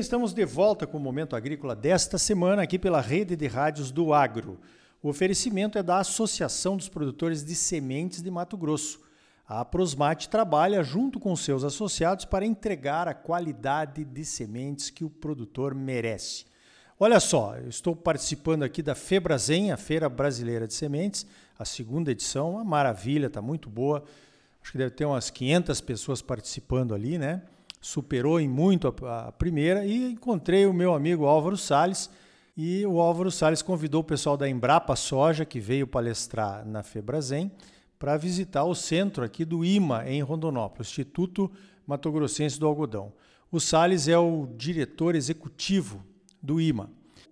estamos de volta com o Momento Agrícola desta semana aqui pela Rede de Rádios do Agro. O oferecimento é da Associação dos Produtores de Sementes de Mato Grosso. A Prosmate trabalha junto com seus associados para entregar a qualidade de sementes que o produtor merece. Olha só, eu estou participando aqui da Febrazen, a Feira Brasileira de Sementes, a segunda edição, uma maravilha, está muito boa. Acho que deve ter umas 500 pessoas participando ali, né? Superou em muito a, a primeira e encontrei o meu amigo Álvaro Sales e o Álvaro Sales convidou o pessoal da Embrapa Soja, que veio palestrar na Febrazen, para visitar o centro aqui do IMA, em Rondonópolis, Instituto Mato Grossense do Algodão. O Sales é o diretor executivo do IMA.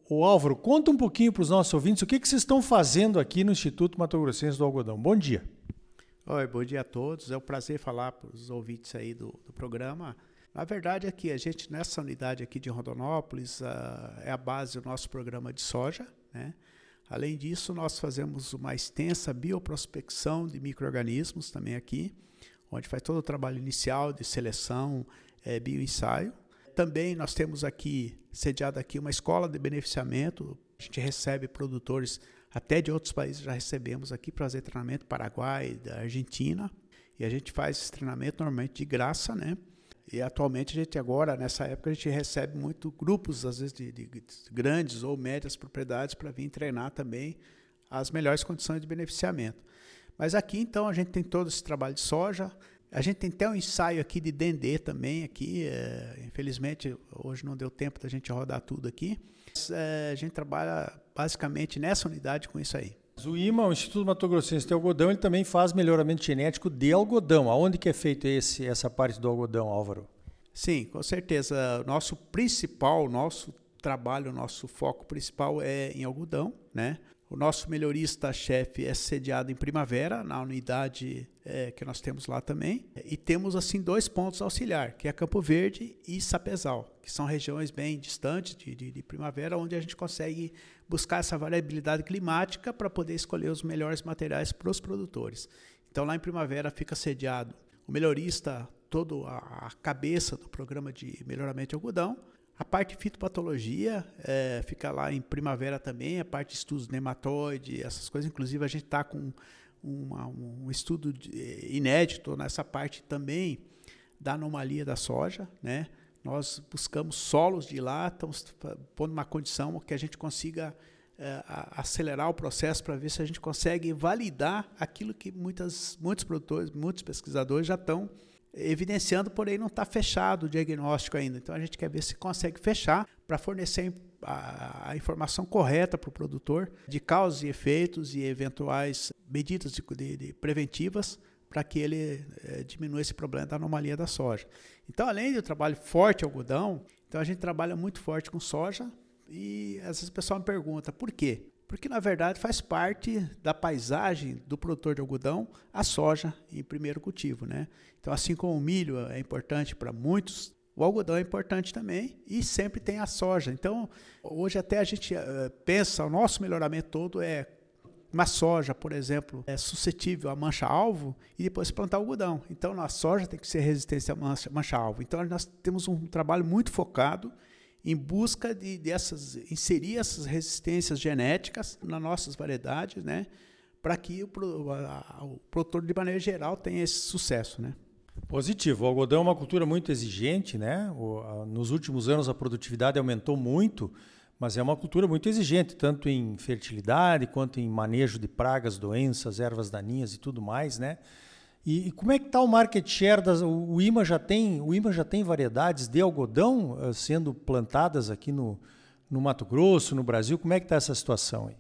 O Álvaro, conta um pouquinho para os nossos ouvintes o que, que vocês estão fazendo aqui no Instituto Mato Grossense do Algodão. Bom dia. Oi, bom dia a todos. É um prazer falar para os ouvintes aí do, do programa. Na verdade, aqui, a gente, nessa unidade aqui de Rondonópolis, uh, é a base do nosso programa de soja. Né? Além disso, nós fazemos uma extensa bioprospecção de micro-organismos também aqui, onde faz todo o trabalho inicial de seleção, é, bioensaio. Também nós temos aqui, sediado aqui, uma escola de beneficiamento. A gente recebe produtores até de outros países, já recebemos aqui para fazer treinamento, Paraguai, da Argentina. E a gente faz esse treinamento normalmente de graça, né? E atualmente a gente agora, nessa época, a gente recebe muito grupos, às vezes, de, de grandes ou médias propriedades para vir treinar também as melhores condições de beneficiamento. Mas aqui, então, a gente tem todo esse trabalho de soja, a gente tem até um ensaio aqui de Dendê também, aqui, é, infelizmente, hoje não deu tempo da gente rodar tudo aqui. Mas, é, a gente trabalha basicamente nessa unidade com isso aí. O IMA, o Instituto Mato Grossense de Algodão, ele também faz melhoramento genético de algodão. Aonde que é feito esse, essa parte do algodão, Álvaro? Sim, com certeza. Nosso principal, nosso trabalho, nosso foco principal é em algodão, né? O nosso melhorista-chefe é sediado em Primavera, na unidade é, que nós temos lá também. E temos, assim, dois pontos auxiliar, que é Campo Verde e Sapezal, que são regiões bem distantes de, de, de Primavera, onde a gente consegue buscar essa variabilidade climática para poder escolher os melhores materiais para os produtores. Então, lá em Primavera fica sediado o melhorista, toda a cabeça do programa de melhoramento de algodão, a parte fitopatologia é, fica lá em primavera também, a parte de estudos nematóide, essas coisas. Inclusive, a gente está com uma, um estudo de, inédito nessa parte também da anomalia da soja. Né? Nós buscamos solos de lá, estamos pondo uma condição que a gente consiga é, acelerar o processo para ver se a gente consegue validar aquilo que muitas, muitos produtores, muitos pesquisadores já estão evidenciando, porém não está fechado o diagnóstico ainda. Então a gente quer ver se consegue fechar para fornecer a, a, informação correta para o produtor de causas e efeitos e eventuais medidas de, de, de preventivas para que ele é, diminua esse problema da anomalia da soja. Então, além do trabalho forte algodão, então a gente trabalha muito forte com soja e às pessoal me pergunta por quê? Porque na verdade faz parte da paisagem do produtor de algodão a soja em primeiro cultivo, né? Então, assim como o milho é importante para muitos, o algodão é importante também e sempre tem a soja. Então, hoje até a gente uh, pensa, o nosso melhoramento todo é uma soja, por exemplo, é suscetível à mancha-alvo e depois plantar algodão. Então, a soja tem que ser resistente à mancha-alvo. Então, nós temos um trabalho muito focado em busca de dessas inserir essas resistências genéticas nas nossas variedades, né, para que o, o produtor de maneira geral tenha esse sucesso, né? Positivo. O algodão é uma cultura muito exigente, né? O, a, nos últimos anos a produtividade aumentou muito, mas é uma cultura muito exigente, tanto em fertilidade quanto em manejo de pragas, doenças, ervas daninhas e tudo mais, né? E, e como é que está o market share das, o, o IMA já tem o IMA já tem variedades de algodão uh, sendo plantadas aqui no, no Mato Grosso, no Brasil. Como é que está essa situação aí?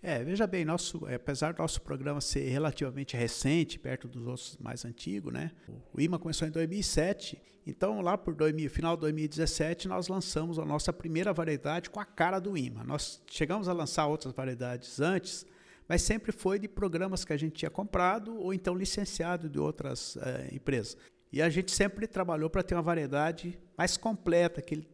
É, veja bem, nosso, apesar do nosso programa ser relativamente recente, perto dos outros mais antigos, né? O IMA começou em 2007, então lá por 2000, final de 2017 nós lançamos a nossa primeira variedade com a cara do IMA. Nós chegamos a lançar outras variedades antes, mas sempre foi de programas que a gente tinha comprado ou então licenciado de outras é, empresas. E a gente sempre trabalhou para ter uma variedade mais completa, que ele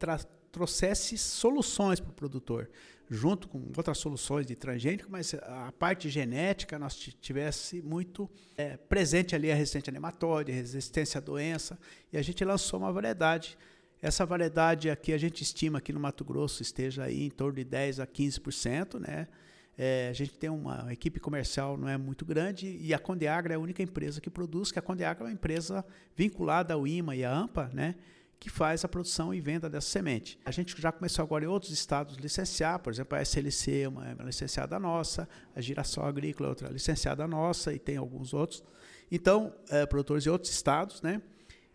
trouxesse soluções para o produtor, junto com outras soluções de transgênico, mas a parte genética nós tivesse muito é, presente ali a resistência a nematóide, resistência à doença, e a gente lançou uma variedade Essa variedade aqui a gente estima que no Mato Grosso esteja aí em torno de 10 a 15%, né? É, a gente tem uma equipe comercial não é muito grande e a Condeagra é a única empresa que produz, que a Condeagra é uma empresa vinculada ao IMA e à AMPA, né? que faz a produção e venda dessa semente. A gente já começou agora em outros estados licenciar, por exemplo, a SLC é uma, é uma licenciada nossa, a Girassol Agrícola é outra licenciada nossa e tem alguns outros. Então, é, produtores de outros estados, né?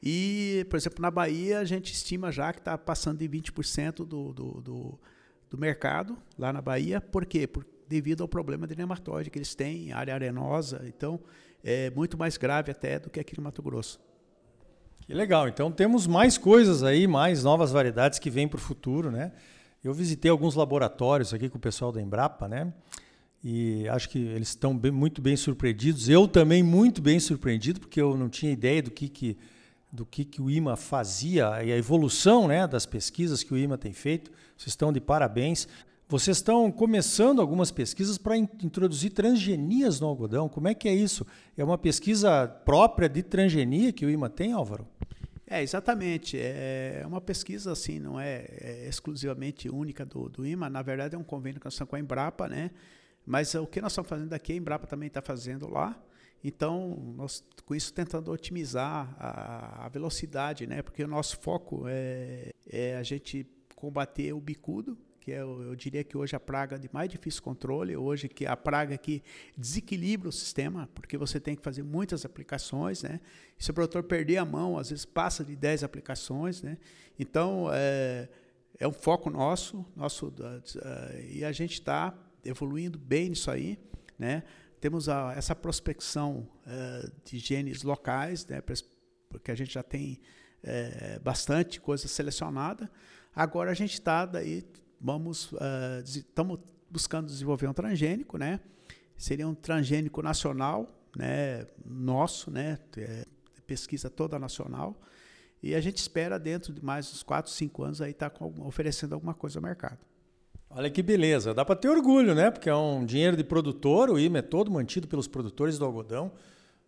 E, por exemplo, na Bahia, a gente estima já que está passando de 20% do, do, do, do mercado lá na Bahia. Por quê? Por, devido ao problema de nematóide que eles têm, área arenosa. Então, é muito mais grave até do que aqui no Mato Grosso. Que legal. Então, temos mais coisas aí, mais novas variedades que vêm para o futuro, né? Eu visitei alguns laboratórios aqui com o pessoal da Embrapa, né? E acho que eles estão bem, muito bem surpreendidos. Eu também muito bem surpreendido, porque eu não tinha ideia do que, que do que, que o IMA fazia e a evolução né, das pesquisas que o IMA tem feito. Vocês estão de parabéns. Vocês estão começando algumas pesquisas para in introduzir transgenias no algodão. Como é que é isso? É uma pesquisa própria de transgenia que o IMA tem, Álvaro? É, exatamente. É uma pesquisa, assim, não é, é exclusivamente única do, do IMA. Na verdade, é um convênio que nós estamos com a Embrapa, né? Mas o que nós estamos fazendo aqui, a Embrapa também está fazendo lá. Então, nós com isso tentando otimizar a, a velocidade, né? Porque o nosso foco é, é, a gente combater o bicudo, que é, eu diria que hoje a praga de mais difícil controle, hoje que a praga que desequilibra o sistema, porque você tem que fazer muitas aplicações, né? E se o produtor perder a mão, às vezes passa de 10 aplicações, né? Então, é, é um foco nosso, nosso uh, e a gente está evoluindo bem nisso aí, né? Temos a, essa prospecção uh, de genes locais, né, porque a gente já tem bastante coisa selecionada. Agora a gente está daí, vamos, estamos uh, buscando desenvolver um transgênico, né? Seria um transgênico nacional, né, nosso, né, é, pesquisa toda nacional. E a gente espera dentro de mais uns 4, 5 anos aí estar tá oferecendo alguma coisa ao mercado. Olha que beleza. Dá para ter orgulho, né? Porque é um dinheiro de produtor, o IMA é todo mantido pelos produtores do algodão,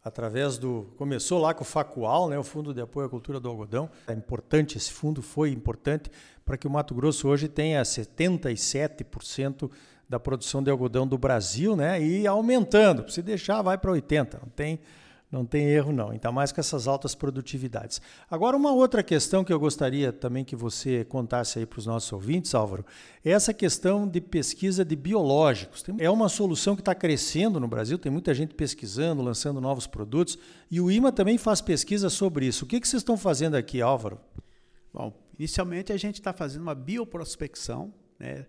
através do. Começou lá com o FACUAL, né? o Fundo de Apoio à Cultura do Algodão. É importante, esse fundo foi importante para que o Mato Grosso hoje tenha 77% da produção de algodão do Brasil, né? E aumentando. Se deixar, vai para 80%. Não tem não tem erro, não. Ainda mais com essas altas produtividades. Agora, uma outra questão que eu gostaria também que você contasse aí para os nossos ouvintes, Álvaro, é essa questão de pesquisa de biológicos. É uma solução que está crescendo no Brasil, tem muita gente pesquisando, lançando novos produtos, e o IMA também faz pesquisa sobre isso. O que, que vocês estão fazendo aqui, Álvaro? Bom, inicialmente a gente está fazendo uma bioprospecção, né?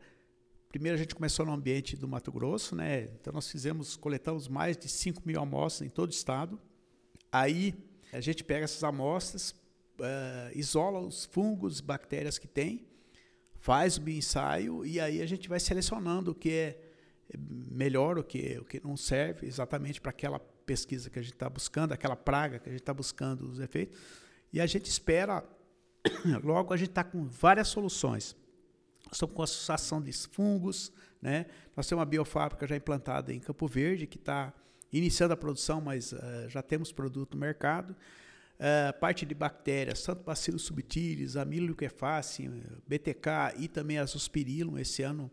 Primeiro a gente começou no ambiente do Mato Grosso, né? Então nós fizemos, coletamos mais de 5 mil amostras em todo o estado. Aí a gente pega essas amostras, uh, isola os fungos, bactérias que tem, faz o ensaio e aí a gente vai selecionando o que é melhor, o que, o que não serve exatamente para aquela pesquisa que a gente está buscando, aquela praga que a gente está buscando os efeitos. E a gente espera, logo a gente está com várias soluções. Nós estamos com a associação de fungos, né? nós temos uma biofábrica já implantada em Campo Verde, que está iniciando a produção, mas uh, já temos produto no mercado. Uh, parte de bactérias, tanto Bacillus subtilis, Amyloidoquefacin, BTK e também Azospirillum. Esse ano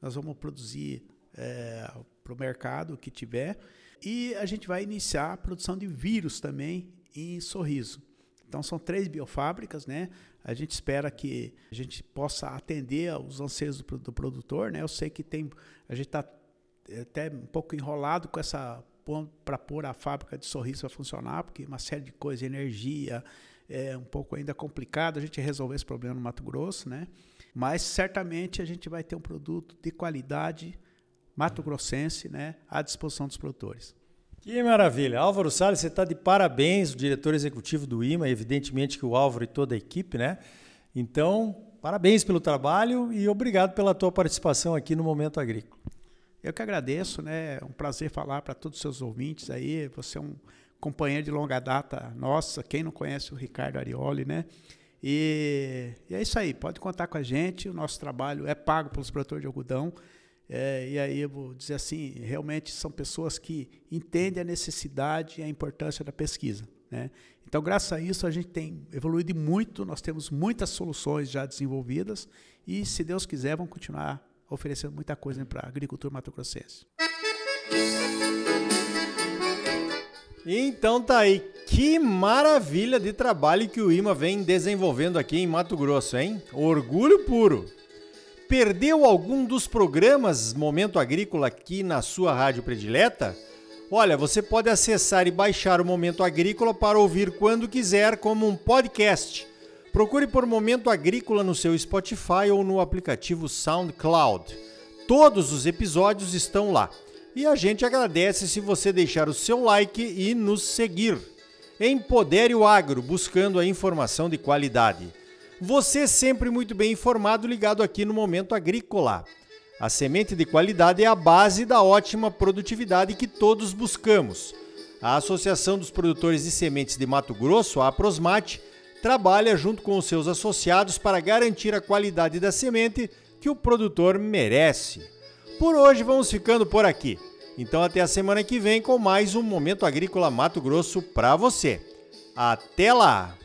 nós vamos produzir uh, eh, para o mercado que tiver. E a gente vai iniciar a produção de vírus também em Sorriso. Então são três biofábricas, né? A gente espera que a gente possa atender aos anseios do, do produtor, né? Eu sei que tem, a gente está até um pouco enrolado com essa para pôr a fábrica de sorriso a funcionar, porque uma série de coisas, energia, é um pouco ainda complicado a gente resolver esse problema no Mato Grosso, né? Mas certamente a gente vai ter um produto de qualidade mato-grossense, né, à disposição dos produtores. Que maravilha. Álvaro Salles, você está de parabéns, o diretor executivo do IMA, evidentemente que o Álvaro e toda a equipe, né? Então, parabéns pelo trabalho e obrigado pela tua participação aqui no Momento Agrícola. Eu que agradeço, né? É um prazer falar para todos os seus ouvintes aí. Você é um companheiro de longa data nossa, quem não conhece o Ricardo Arioli, né? E, e, é isso aí, pode contar com a gente. O nosso trabalho é pago pelos produtores de algodão. É, e aí eu vou dizer assim, realmente são pessoas que entendem a necessidade e a importância da pesquisa. Né? Então, graças a isso, a gente tem evoluído muito, nós temos muitas soluções já desenvolvidas e, se Deus quiser, vamos continuar oferecendo muita coisa para a agricultura mato-grossense. Então tá aí, que maravilha de trabalho que o IMA vem desenvolvendo aqui em Mato Grosso, hein? Orgulho puro. Perdeu algum dos programas Momento Agrícola aqui na sua rádio predileta? Olha, você pode acessar e baixar o Momento Agrícola para ouvir quando quiser como um podcast. Procure por Momento Agrícola no seu Spotify ou no aplicativo SoundCloud. Todos os episódios estão lá. E a gente agradece se você deixar o seu like e nos seguir. Empodere o agro, buscando a informação de qualidade. Você sempre muito bem informado, ligado aqui no Momento Agrícola. A semente de qualidade é a base da ótima produtividade que todos buscamos. A Associação dos Produtores de Sementes de Mato Grosso, a Aprosmate, trabalha junto com os seus associados para garantir a qualidade da semente que o produtor merece. Por hoje vamos ficando por aqui. Então até a semana que vem com mais um Momento Agrícola Mato Grosso para você. Até lá!